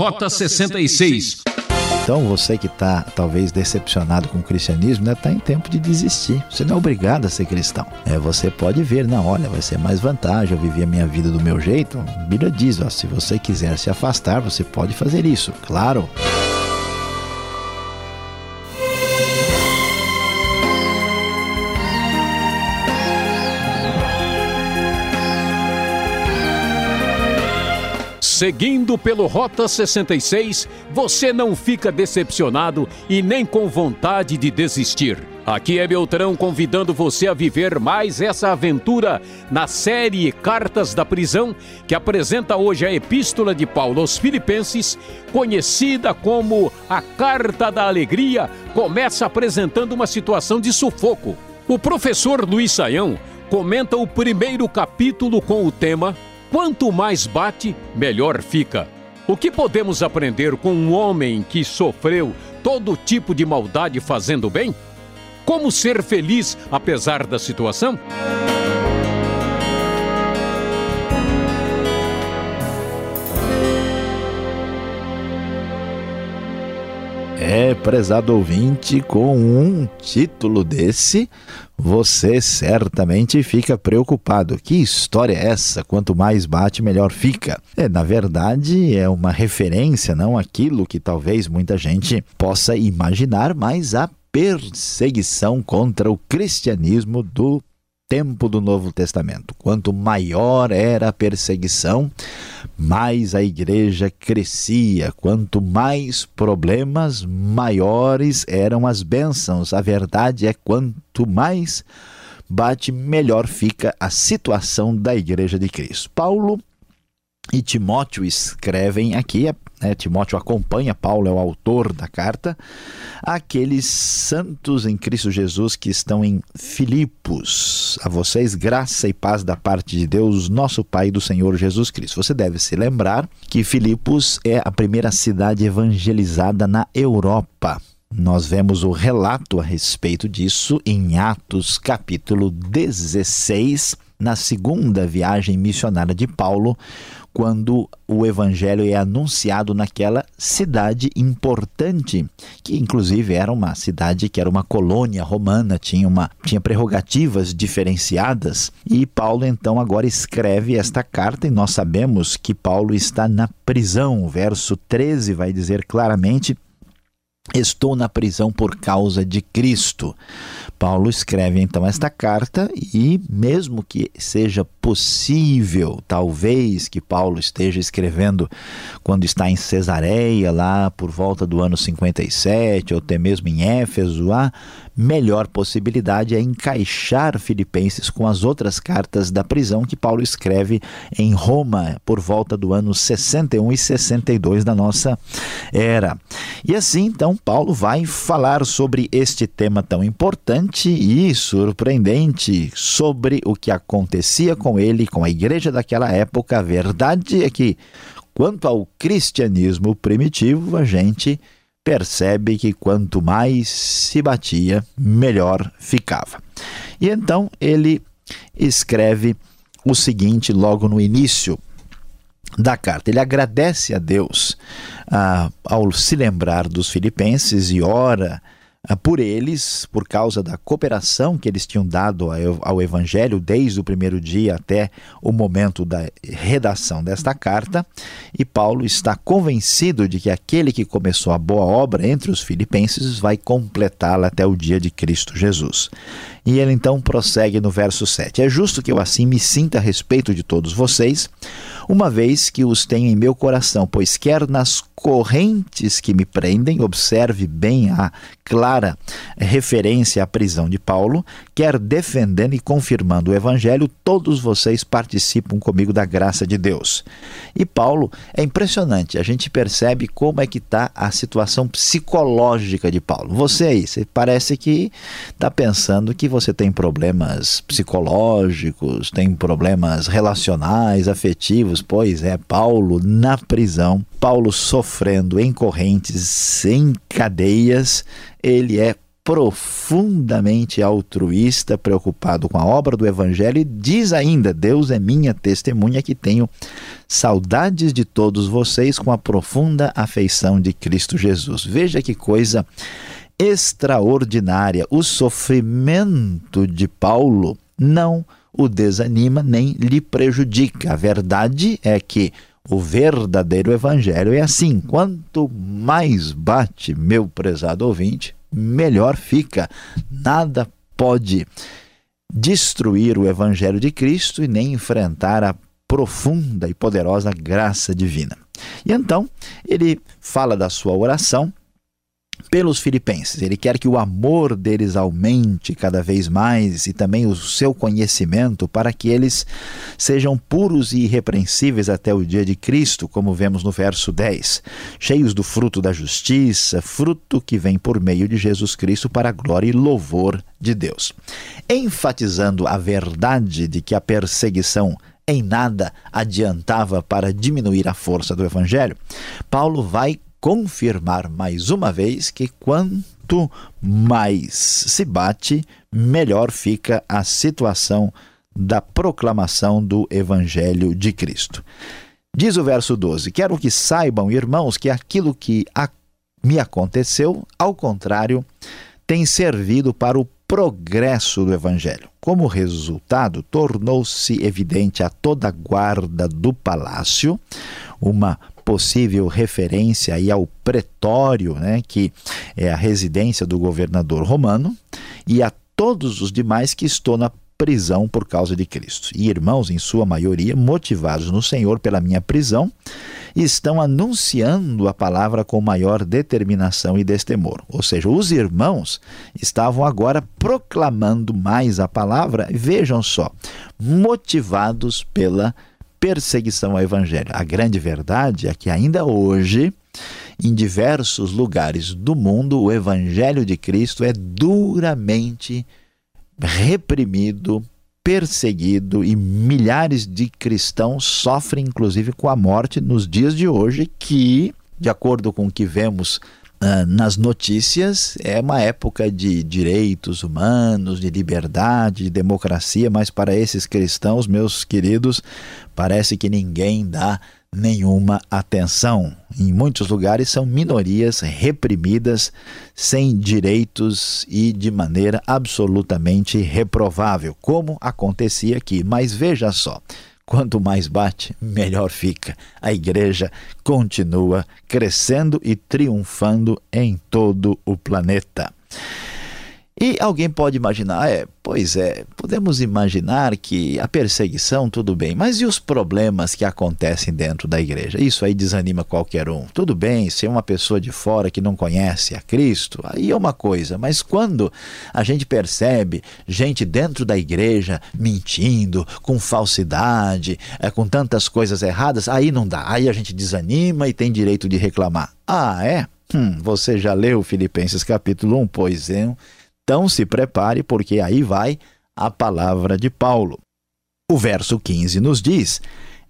Rota 66. Então você que está talvez decepcionado com o cristianismo, né, está em tempo de desistir. Você não é obrigado a ser cristão. É, você pode ver, não, olha, vai ser mais vantagem, eu vivi a minha vida do meu jeito. A Bíblia diz, ó, se você quiser se afastar, você pode fazer isso, claro. Seguindo pelo Rota 66, você não fica decepcionado e nem com vontade de desistir. Aqui é Beltrão convidando você a viver mais essa aventura na série Cartas da Prisão, que apresenta hoje a Epístola de Paulo aos Filipenses, conhecida como a Carta da Alegria, começa apresentando uma situação de sufoco. O professor Luiz Saião comenta o primeiro capítulo com o tema Quanto mais bate, melhor fica. O que podemos aprender com um homem que sofreu todo tipo de maldade fazendo bem? Como ser feliz apesar da situação? É, prezado ouvinte, com um título desse, você certamente fica preocupado. Que história é essa? Quanto mais bate, melhor fica. É, na verdade, é uma referência, não aquilo que talvez muita gente possa imaginar, mas a perseguição contra o cristianismo do tempo do Novo Testamento. Quanto maior era a perseguição, mais a igreja crescia. Quanto mais problemas, maiores eram as bênçãos. A verdade é quanto mais bate, melhor fica a situação da igreja de Cristo. Paulo e Timóteo escrevem aqui, né, Timóteo acompanha, Paulo é o autor da carta, aqueles santos em Cristo Jesus que estão em Filipos. A vocês, graça e paz da parte de Deus, nosso Pai e do Senhor Jesus Cristo. Você deve se lembrar que Filipos é a primeira cidade evangelizada na Europa. Nós vemos o relato a respeito disso em Atos capítulo 16, na segunda viagem missionária de Paulo, quando o evangelho é anunciado naquela cidade importante, que inclusive era uma cidade que era uma colônia romana, tinha uma tinha prerrogativas diferenciadas, e Paulo então agora escreve esta carta e nós sabemos que Paulo está na prisão. O verso 13 vai dizer claramente Estou na prisão por causa de Cristo. Paulo escreve então esta carta e, mesmo que seja possível, talvez que Paulo esteja escrevendo quando está em Cesareia, lá por volta do ano 57, ou até mesmo em Éfeso, a melhor possibilidade é encaixar Filipenses com as outras cartas da prisão que Paulo escreve em Roma por volta do ano 61 e 62 da nossa era. E assim, então, Paulo vai falar sobre este tema tão importante e surpreendente sobre o que acontecia com ele, com a igreja daquela época. A verdade é que, quanto ao cristianismo primitivo, a gente percebe que quanto mais se batia, melhor ficava. E então ele escreve o seguinte logo no início da carta. Ele agradece a Deus ah, ao se lembrar dos filipenses e ora por eles, por causa da cooperação que eles tinham dado ao Evangelho desde o primeiro dia até o momento da redação desta carta, e Paulo está convencido de que aquele que começou a boa obra entre os filipenses vai completá-la até o dia de Cristo Jesus. E ele então prossegue no verso 7: É justo que eu assim me sinta a respeito de todos vocês, uma vez que os tenho em meu coração, pois quer nas correntes que me prendem, observe bem a clara referência à prisão de Paulo, quer defendendo e confirmando o evangelho, todos vocês participam comigo da graça de Deus. E Paulo é impressionante, a gente percebe como é que está a situação psicológica de Paulo. Você aí, você parece que está pensando que você tem problemas psicológicos, tem problemas relacionais, afetivos. Pois é, Paulo na prisão, Paulo sofrendo em correntes, em cadeias, ele é profundamente altruísta, preocupado com a obra do Evangelho, e diz ainda: Deus é minha testemunha que tenho saudades de todos vocês com a profunda afeição de Cristo Jesus. Veja que coisa extraordinária. O sofrimento de Paulo não o desanima nem lhe prejudica. A verdade é que o verdadeiro evangelho é assim: quanto mais bate, meu prezado ouvinte, melhor fica. Nada pode destruir o evangelho de Cristo e nem enfrentar a profunda e poderosa graça divina. E então, ele fala da sua oração pelos filipenses. Ele quer que o amor deles aumente cada vez mais e também o seu conhecimento para que eles sejam puros e irrepreensíveis até o dia de Cristo, como vemos no verso 10, cheios do fruto da justiça, fruto que vem por meio de Jesus Cristo para a glória e louvor de Deus. Enfatizando a verdade de que a perseguição em nada adiantava para diminuir a força do evangelho, Paulo vai confirmar mais uma vez que quanto mais se bate, melhor fica a situação da proclamação do Evangelho de Cristo. Diz o verso 12: Quero que saibam, irmãos, que aquilo que me aconteceu, ao contrário, tem servido para o progresso do Evangelho. Como resultado, tornou-se evidente a toda a guarda do palácio uma possível referência aí ao pretório, né, que é a residência do governador romano, e a todos os demais que estão na prisão por causa de Cristo. E irmãos, em sua maioria, motivados no Senhor pela minha prisão, estão anunciando a palavra com maior determinação e destemor. Ou seja, os irmãos estavam agora proclamando mais a palavra, vejam só, motivados pela perseguição ao Evangelho. A grande verdade é que ainda hoje, em diversos lugares do mundo, o Evangelho de Cristo é duramente reprimido, perseguido e milhares de cristãos sofrem inclusive com a morte nos dias de hoje, que, de acordo com o que vemos nas notícias, é uma época de direitos humanos, de liberdade, de democracia, mas para esses cristãos, meus queridos, parece que ninguém dá nenhuma atenção. Em muitos lugares são minorias reprimidas, sem direitos e de maneira absolutamente reprovável, como acontecia aqui. Mas veja só, quanto mais bate, melhor fica. A igreja continua crescendo e triunfando em todo o planeta. E alguém pode imaginar, é, pois é, podemos imaginar que a perseguição, tudo bem, mas e os problemas que acontecem dentro da igreja? Isso aí desanima qualquer um. Tudo bem, se é uma pessoa de fora que não conhece a Cristo, aí é uma coisa, mas quando a gente percebe gente dentro da igreja mentindo, com falsidade, é, com tantas coisas erradas, aí não dá, aí a gente desanima e tem direito de reclamar. Ah, é? Hum, você já leu Filipenses capítulo 1? Pois é. Então se prepare, porque aí vai a palavra de Paulo. O verso 15 nos diz: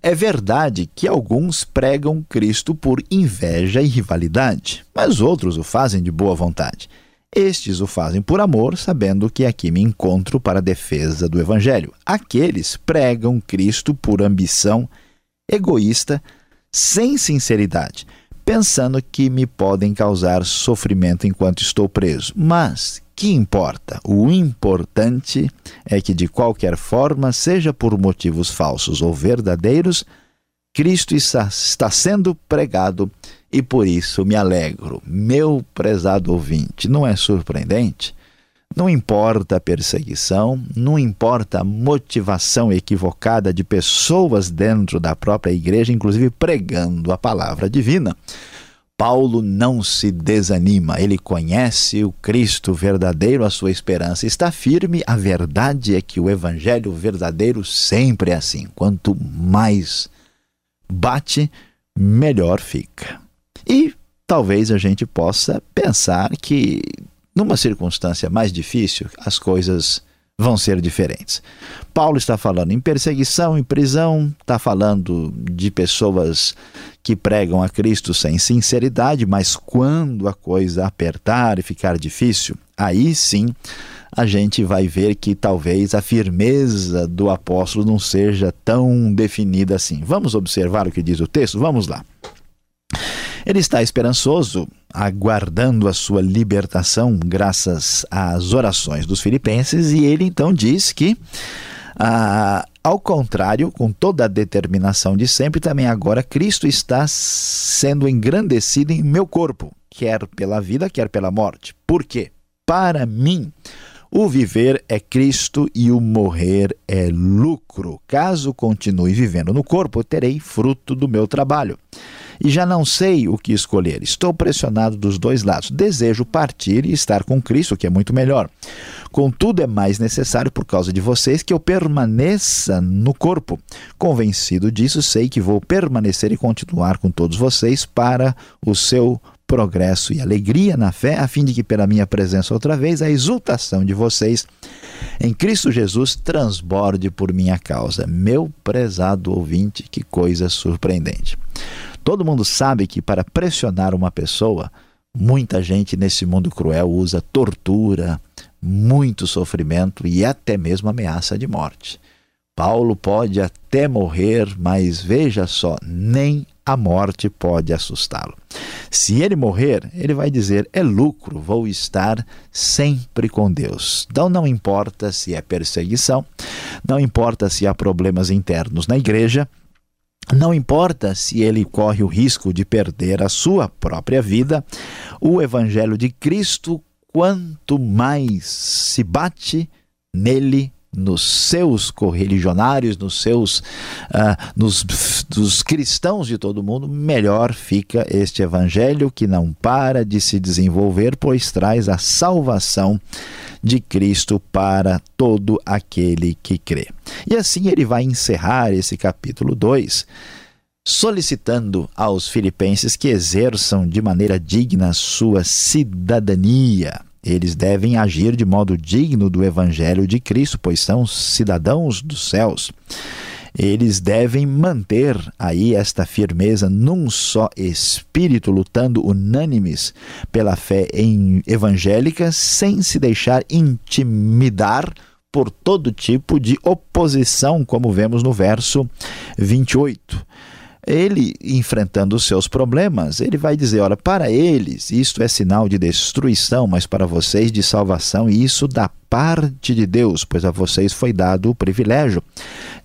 É verdade que alguns pregam Cristo por inveja e rivalidade, mas outros o fazem de boa vontade. Estes o fazem por amor, sabendo que aqui me encontro para a defesa do Evangelho. Aqueles pregam Cristo por ambição egoísta, sem sinceridade, pensando que me podem causar sofrimento enquanto estou preso. Mas que importa? O importante é que, de qualquer forma, seja por motivos falsos ou verdadeiros, Cristo está sendo pregado e por isso me alegro. Meu prezado ouvinte, não é surpreendente? Não importa a perseguição, não importa a motivação equivocada de pessoas dentro da própria igreja, inclusive pregando a palavra divina. Paulo não se desanima, ele conhece o Cristo verdadeiro, a sua esperança está firme. A verdade é que o evangelho verdadeiro sempre é assim: quanto mais bate, melhor fica. E talvez a gente possa pensar que numa circunstância mais difícil, as coisas vão ser diferentes. Paulo está falando em perseguição, em prisão, está falando de pessoas que pregam a Cristo sem sinceridade, mas quando a coisa apertar e ficar difícil, aí sim a gente vai ver que talvez a firmeza do apóstolo não seja tão definida assim. Vamos observar o que diz o texto? Vamos lá. Ele está esperançoso, aguardando a sua libertação graças às orações dos filipenses, e ele então diz que, ah, ao contrário, com toda a determinação de sempre, também agora Cristo está sendo engrandecido em meu corpo, quer pela vida, quer pela morte. Por quê? Para mim, o viver é Cristo e o morrer é lucro. Caso continue vivendo no corpo, terei fruto do meu trabalho. E já não sei o que escolher. Estou pressionado dos dois lados. Desejo partir e estar com Cristo, que é muito melhor. Contudo, é mais necessário, por causa de vocês, que eu permaneça no corpo. Convencido disso, sei que vou permanecer e continuar com todos vocês para o seu progresso e alegria na fé, a fim de que, pela minha presença outra vez, a exultação de vocês em Cristo Jesus transborde por minha causa. Meu prezado ouvinte, que coisa surpreendente. Todo mundo sabe que para pressionar uma pessoa, muita gente nesse mundo cruel usa tortura, muito sofrimento e até mesmo ameaça de morte. Paulo pode até morrer, mas veja só, nem a morte pode assustá-lo. Se ele morrer, ele vai dizer: é lucro, vou estar sempre com Deus. Então não importa se é perseguição, não importa se há problemas internos na igreja, não importa se ele corre o risco de perder a sua própria vida, o Evangelho de Cristo, quanto mais se bate nele, nos seus correligionários, nos seus uh, nos dos cristãos de todo mundo, melhor fica este evangelho que não para de se desenvolver, pois traz a salvação de Cristo para todo aquele que crê. E assim ele vai encerrar esse capítulo 2 solicitando aos filipenses que exerçam de maneira digna sua cidadania eles devem agir de modo digno do Evangelho de Cristo, pois são cidadãos dos céus. Eles devem manter aí esta firmeza num só espírito, lutando unânimes pela fé em evangélica, sem se deixar intimidar por todo tipo de oposição, como vemos no verso 28 ele enfrentando os seus problemas, ele vai dizer: olha, para eles isto é sinal de destruição, mas para vocês de salvação, e isso da parte de Deus, pois a vocês foi dado o privilégio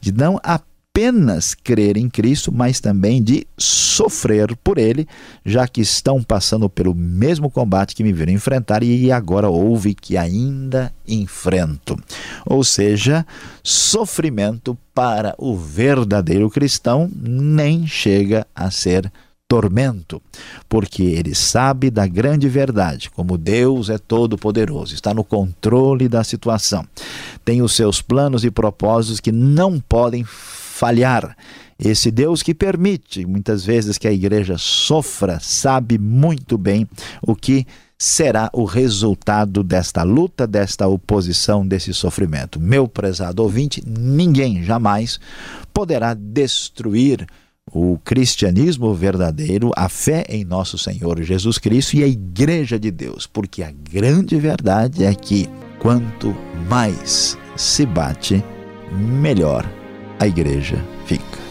de não apenas apenas crer em Cristo, mas também de sofrer por Ele, já que estão passando pelo mesmo combate que me viram enfrentar e agora houve que ainda enfrento. Ou seja, sofrimento para o verdadeiro cristão nem chega a ser tormento, porque ele sabe da grande verdade, como Deus é todo-poderoso, está no controle da situação, tem os seus planos e propósitos que não podem falhar. Esse Deus que permite muitas vezes que a igreja sofra, sabe muito bem o que será o resultado desta luta, desta oposição, desse sofrimento. Meu prezado ouvinte, ninguém jamais poderá destruir o cristianismo verdadeiro, a fé em nosso Senhor Jesus Cristo e a Igreja de Deus, porque a grande verdade é que quanto mais se bate, melhor a igreja fica.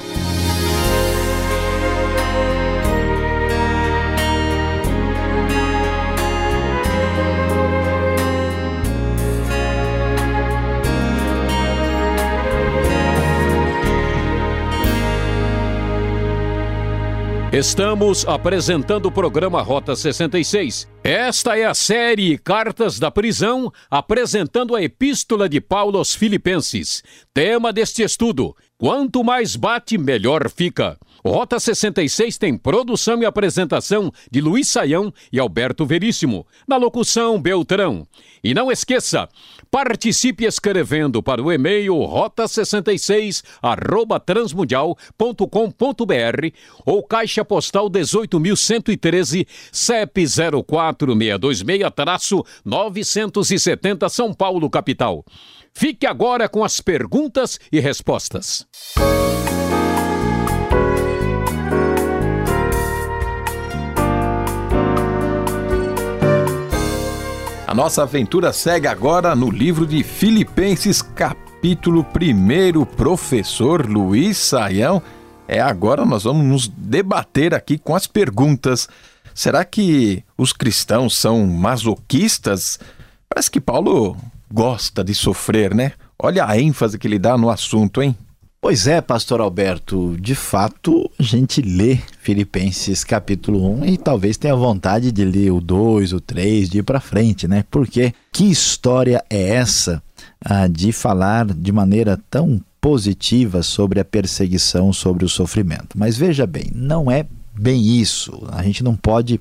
Estamos apresentando o programa Rota 66. Esta é a série Cartas da Prisão, apresentando a Epístola de Paulo aos Filipenses. Tema deste estudo: Quanto mais bate, melhor fica. Rota 66 tem produção e apresentação de Luiz Saião e Alberto Veríssimo. Na locução, Beltrão. E não esqueça, participe escrevendo para o e-mail rota66 arroba transmundial.com.br ou caixa postal 18.113 CEP 04626-970 São Paulo, capital. Fique agora com as perguntas e respostas. A nossa aventura segue agora no livro de Filipenses, capítulo 1. Professor Luiz Saião. É agora nós vamos nos debater aqui com as perguntas. Será que os cristãos são masoquistas? Parece que Paulo gosta de sofrer, né? Olha a ênfase que ele dá no assunto, hein? Pois é, pastor Alberto, de fato, a gente lê Filipenses capítulo 1 e talvez tenha vontade de ler o 2, o 3, de ir para frente, né? Porque que história é essa ah, de falar de maneira tão positiva sobre a perseguição, sobre o sofrimento? Mas veja bem, não é bem isso. A gente não pode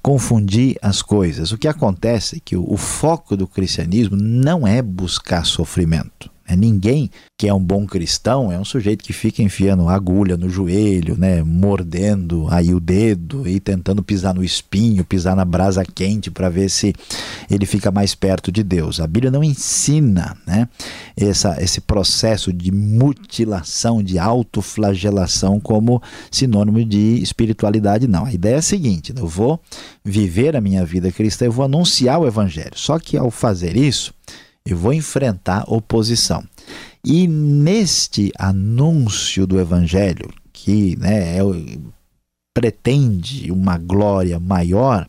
confundir as coisas. O que acontece é que o, o foco do cristianismo não é buscar sofrimento. É ninguém que é um bom cristão é um sujeito que fica enfiando agulha no joelho, né, mordendo aí o dedo e tentando pisar no espinho, pisar na brasa quente para ver se ele fica mais perto de Deus. A Bíblia não ensina, né, essa, esse processo de mutilação, de autoflagelação como sinônimo de espiritualidade, não. A ideia é a seguinte: eu vou viver a minha vida cristã, eu vou anunciar o evangelho. Só que ao fazer isso, eu vou enfrentar oposição. E neste anúncio do Evangelho, que né, é, pretende uma glória maior,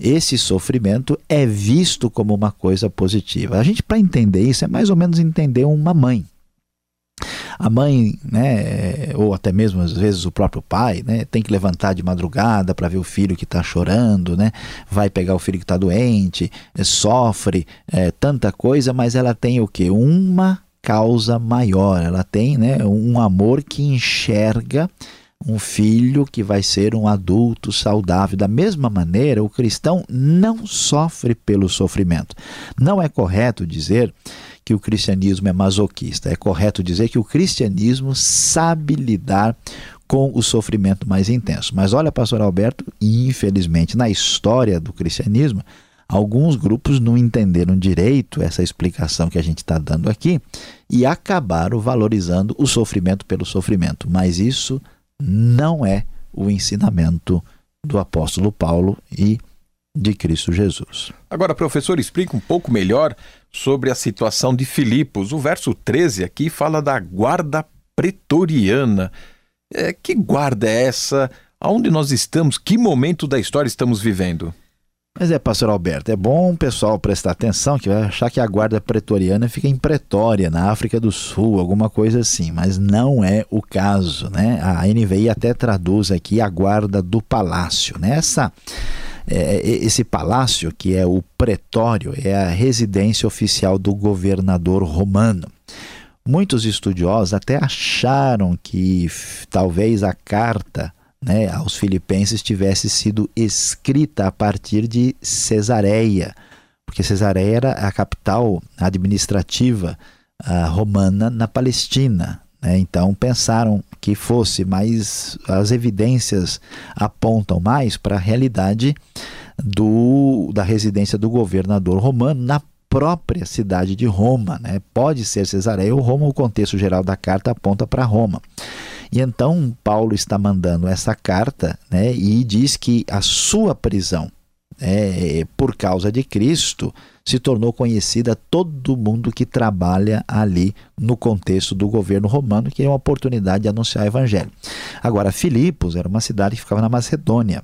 esse sofrimento é visto como uma coisa positiva. A gente, para entender isso, é mais ou menos entender uma mãe a mãe, né, ou até mesmo às vezes o próprio pai, né, tem que levantar de madrugada para ver o filho que está chorando, né, vai pegar o filho que está doente, eh, sofre é, tanta coisa, mas ela tem o que? Uma causa maior, ela tem né, um amor que enxerga um filho que vai ser um adulto saudável. Da mesma maneira, o cristão não sofre pelo sofrimento. Não é correto dizer que o cristianismo é masoquista. É correto dizer que o cristianismo sabe lidar com o sofrimento mais intenso. Mas olha, pastor Alberto, infelizmente, na história do cristianismo, alguns grupos não entenderam direito essa explicação que a gente está dando aqui e acabaram valorizando o sofrimento pelo sofrimento. Mas isso não é o ensinamento do apóstolo Paulo e de Cristo Jesus. Agora, professor, explica um pouco melhor sobre a situação de Filipos. O verso 13 aqui fala da guarda pretoriana. É, que guarda é essa? Aonde nós estamos? Que momento da história estamos vivendo? Mas é, pastor Alberto, é bom o pessoal prestar atenção que vai achar que a guarda pretoriana fica em Pretória, na África do Sul, alguma coisa assim, mas não é o caso, né? A NVI até traduz aqui a guarda do palácio, né? Essa é, é, esse palácio, que é o pretório, é a residência oficial do governador romano. Muitos estudiosos até acharam que talvez a carta né, aos filipenses tivesse sido escrita a partir de Cesareia, porque Cesareia era a capital administrativa uh, romana na Palestina. Né? Então pensaram que fosse, mas as evidências apontam mais para a realidade do, da residência do governador romano na própria cidade de Roma. Né? Pode ser Cesareia ou Roma, o contexto geral da carta aponta para Roma. E então Paulo está mandando essa carta né, e diz que a sua prisão é, por causa de Cristo se tornou conhecida todo mundo que trabalha ali no contexto do governo romano, que é uma oportunidade de anunciar o evangelho. Agora, Filipos era uma cidade que ficava na Macedônia.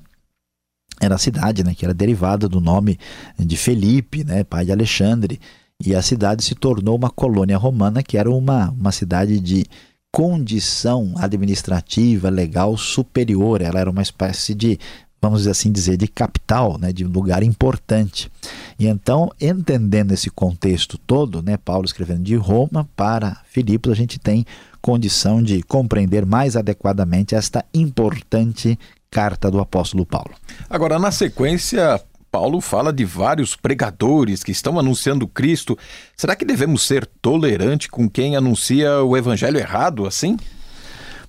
Era a cidade né, que era derivada do nome de Felipe, né, pai de Alexandre, e a cidade se tornou uma colônia romana, que era uma, uma cidade de condição administrativa, legal superior. Ela era uma espécie de vamos assim dizer, de capital, né, de lugar importante. E então, entendendo esse contexto todo, né, Paulo escrevendo de Roma para Filipos, a gente tem condição de compreender mais adequadamente esta importante carta do apóstolo Paulo. Agora, na sequência, Paulo fala de vários pregadores que estão anunciando Cristo. Será que devemos ser tolerantes com quem anuncia o evangelho errado assim?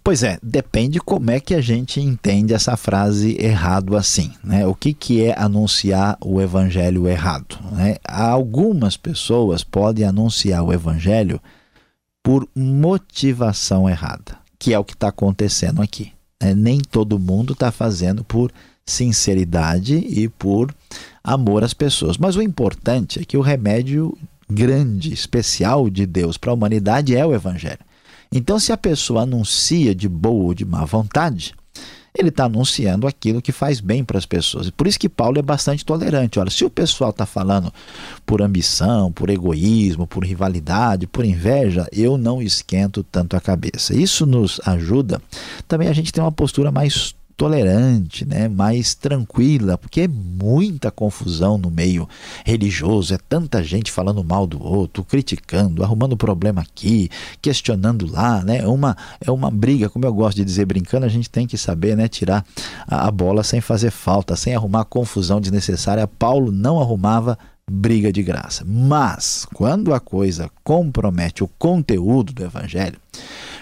Pois é, depende como é que a gente entende essa frase errado assim. Né? O que, que é anunciar o evangelho errado? Né? Algumas pessoas podem anunciar o evangelho por motivação errada, que é o que está acontecendo aqui. Né? Nem todo mundo está fazendo por sinceridade e por amor às pessoas. Mas o importante é que o remédio grande, especial de Deus para a humanidade é o evangelho. Então, se a pessoa anuncia de boa ou de má vontade, ele está anunciando aquilo que faz bem para as pessoas. Por isso que Paulo é bastante tolerante. Olha, se o pessoal está falando por ambição, por egoísmo, por rivalidade, por inveja, eu não esquento tanto a cabeça. Isso nos ajuda também a gente ter uma postura mais tolerante, né, mais tranquila, porque é muita confusão no meio religioso, é tanta gente falando mal do outro, criticando, arrumando problema aqui, questionando lá, né? É uma é uma briga, como eu gosto de dizer brincando, a gente tem que saber, né, tirar a, a bola sem fazer falta, sem arrumar confusão desnecessária. Paulo não arrumava briga de graça. Mas quando a coisa compromete o conteúdo do evangelho,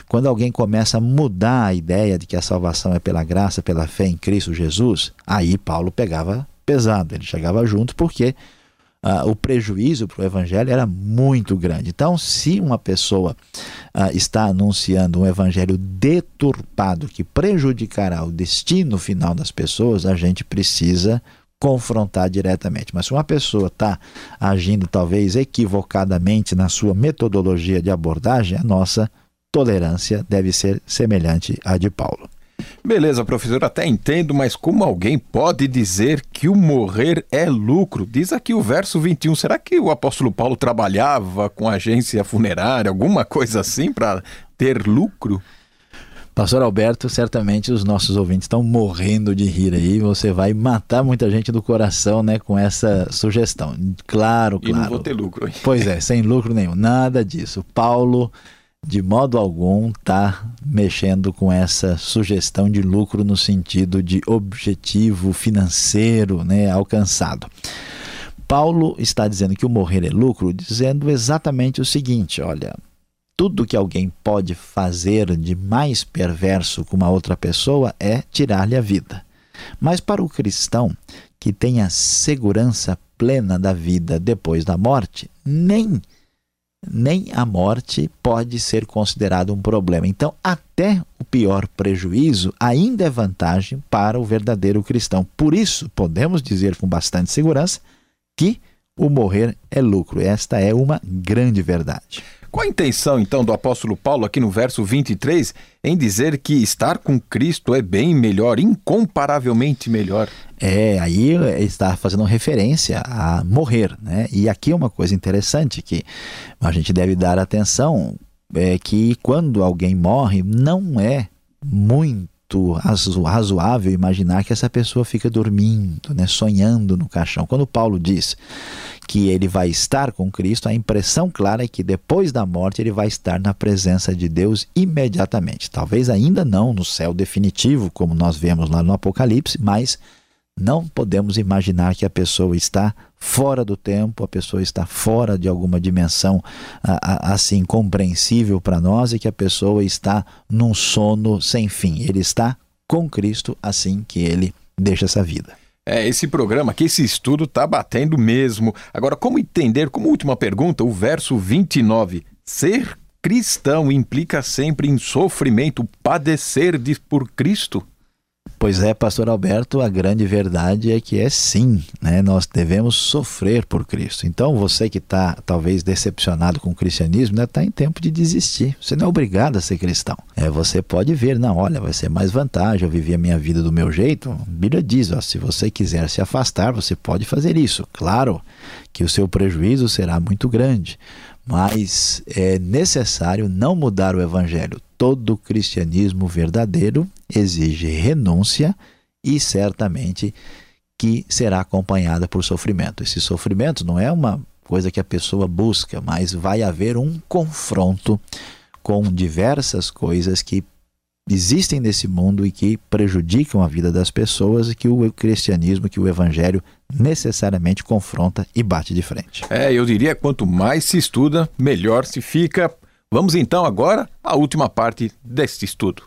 quando alguém começa a mudar a ideia de que a salvação é pela graça, pela fé em Cristo Jesus, aí Paulo pegava pesado, ele chegava junto porque uh, o prejuízo para o evangelho era muito grande. Então, se uma pessoa uh, está anunciando um evangelho deturpado que prejudicará o destino final das pessoas, a gente precisa confrontar diretamente. Mas se uma pessoa está agindo talvez equivocadamente na sua metodologia de abordagem, a nossa tolerância deve ser semelhante à de Paulo. Beleza, professor, até entendo, mas como alguém pode dizer que o morrer é lucro? Diz aqui o verso 21. Será que o apóstolo Paulo trabalhava com agência funerária, alguma coisa assim, para ter lucro? Pastor Alberto, certamente os nossos ouvintes estão morrendo de rir aí. Você vai matar muita gente do coração, né, com essa sugestão. Claro, claro. E não vou ter lucro. Hein? Pois é, sem lucro nenhum. Nada disso. Paulo de modo algum está mexendo com essa sugestão de lucro no sentido de objetivo financeiro né, alcançado. Paulo está dizendo que o morrer é lucro, dizendo exatamente o seguinte: olha, tudo que alguém pode fazer de mais perverso com uma outra pessoa é tirar-lhe a vida. Mas para o cristão que tem a segurança plena da vida depois da morte, nem nem a morte pode ser considerado um problema. Então, até o pior prejuízo ainda é vantagem para o verdadeiro cristão. Por isso, podemos dizer com bastante segurança que o morrer é lucro. Esta é uma grande verdade. Qual a intenção, então, do apóstolo Paulo aqui no verso 23 em dizer que estar com Cristo é bem melhor, incomparavelmente melhor? É, aí está fazendo referência a morrer, né? E aqui é uma coisa interessante que a gente deve dar atenção, é que quando alguém morre, não é muito razoável imaginar que essa pessoa fica dormindo, né, sonhando no caixão. Quando Paulo diz que ele vai estar com Cristo, a impressão clara é que depois da morte ele vai estar na presença de Deus imediatamente. Talvez ainda não no céu definitivo, como nós vemos lá no Apocalipse, mas não podemos imaginar que a pessoa está fora do tempo, a pessoa está fora de alguma dimensão assim compreensível para nós e que a pessoa está num sono sem fim. Ele está com Cristo assim que ele deixa essa vida. É, esse programa aqui, esse estudo está batendo mesmo. Agora, como entender, como última pergunta, o verso 29. Ser cristão implica sempre em sofrimento, padecer de, por Cristo? Pois é, pastor Alberto, a grande verdade é que é sim, né? Nós devemos sofrer por Cristo. Então, você que está talvez decepcionado com o cristianismo, está né, em tempo de desistir. Você não é obrigado a ser cristão. É, você pode ver, não, olha, vai ser mais vantagem, eu vivi a minha vida do meu jeito. A Bíblia diz, ó, se você quiser se afastar, você pode fazer isso. Claro que o seu prejuízo será muito grande, mas é necessário não mudar o evangelho. Todo cristianismo verdadeiro exige renúncia e certamente que será acompanhada por sofrimento. Esse sofrimento não é uma coisa que a pessoa busca, mas vai haver um confronto com diversas coisas que existem nesse mundo e que prejudicam a vida das pessoas e que o cristianismo, que o evangelho necessariamente confronta e bate de frente. É, eu diria quanto mais se estuda, melhor se fica. Vamos então agora à última parte deste estudo.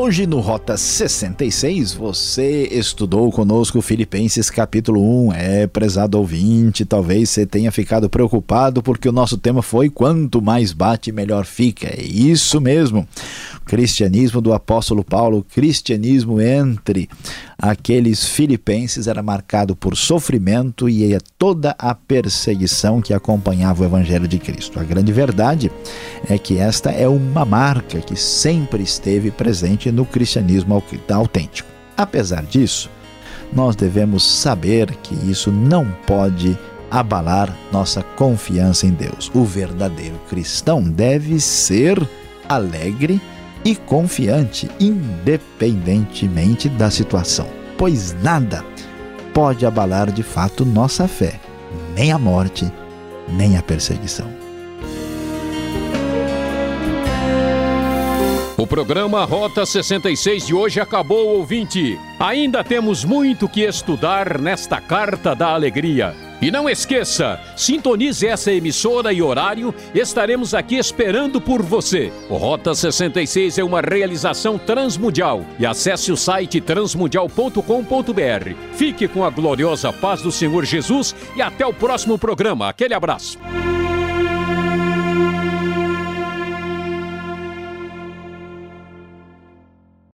Hoje no Rota 66 você estudou conosco Filipenses capítulo 1. É, prezado ouvinte, talvez você tenha ficado preocupado porque o nosso tema foi quanto mais bate, melhor fica. É isso mesmo. Cristianismo do apóstolo Paulo, cristianismo entre aqueles filipenses era marcado por sofrimento e é toda a perseguição que acompanhava o evangelho de Cristo. A grande verdade é que esta é uma marca que sempre esteve presente no cristianismo autêntico. Apesar disso, nós devemos saber que isso não pode abalar nossa confiança em Deus. O verdadeiro cristão deve ser alegre e confiante, independentemente da situação, pois nada pode abalar de fato nossa fé, nem a morte, nem a perseguição. O programa Rota 66 de hoje acabou, ouvinte. Ainda temos muito que estudar nesta Carta da Alegria. E não esqueça, sintonize essa emissora e horário, estaremos aqui esperando por você. O Rota 66 é uma realização transmundial e acesse o site transmundial.com.br. Fique com a gloriosa paz do Senhor Jesus e até o próximo programa. Aquele abraço.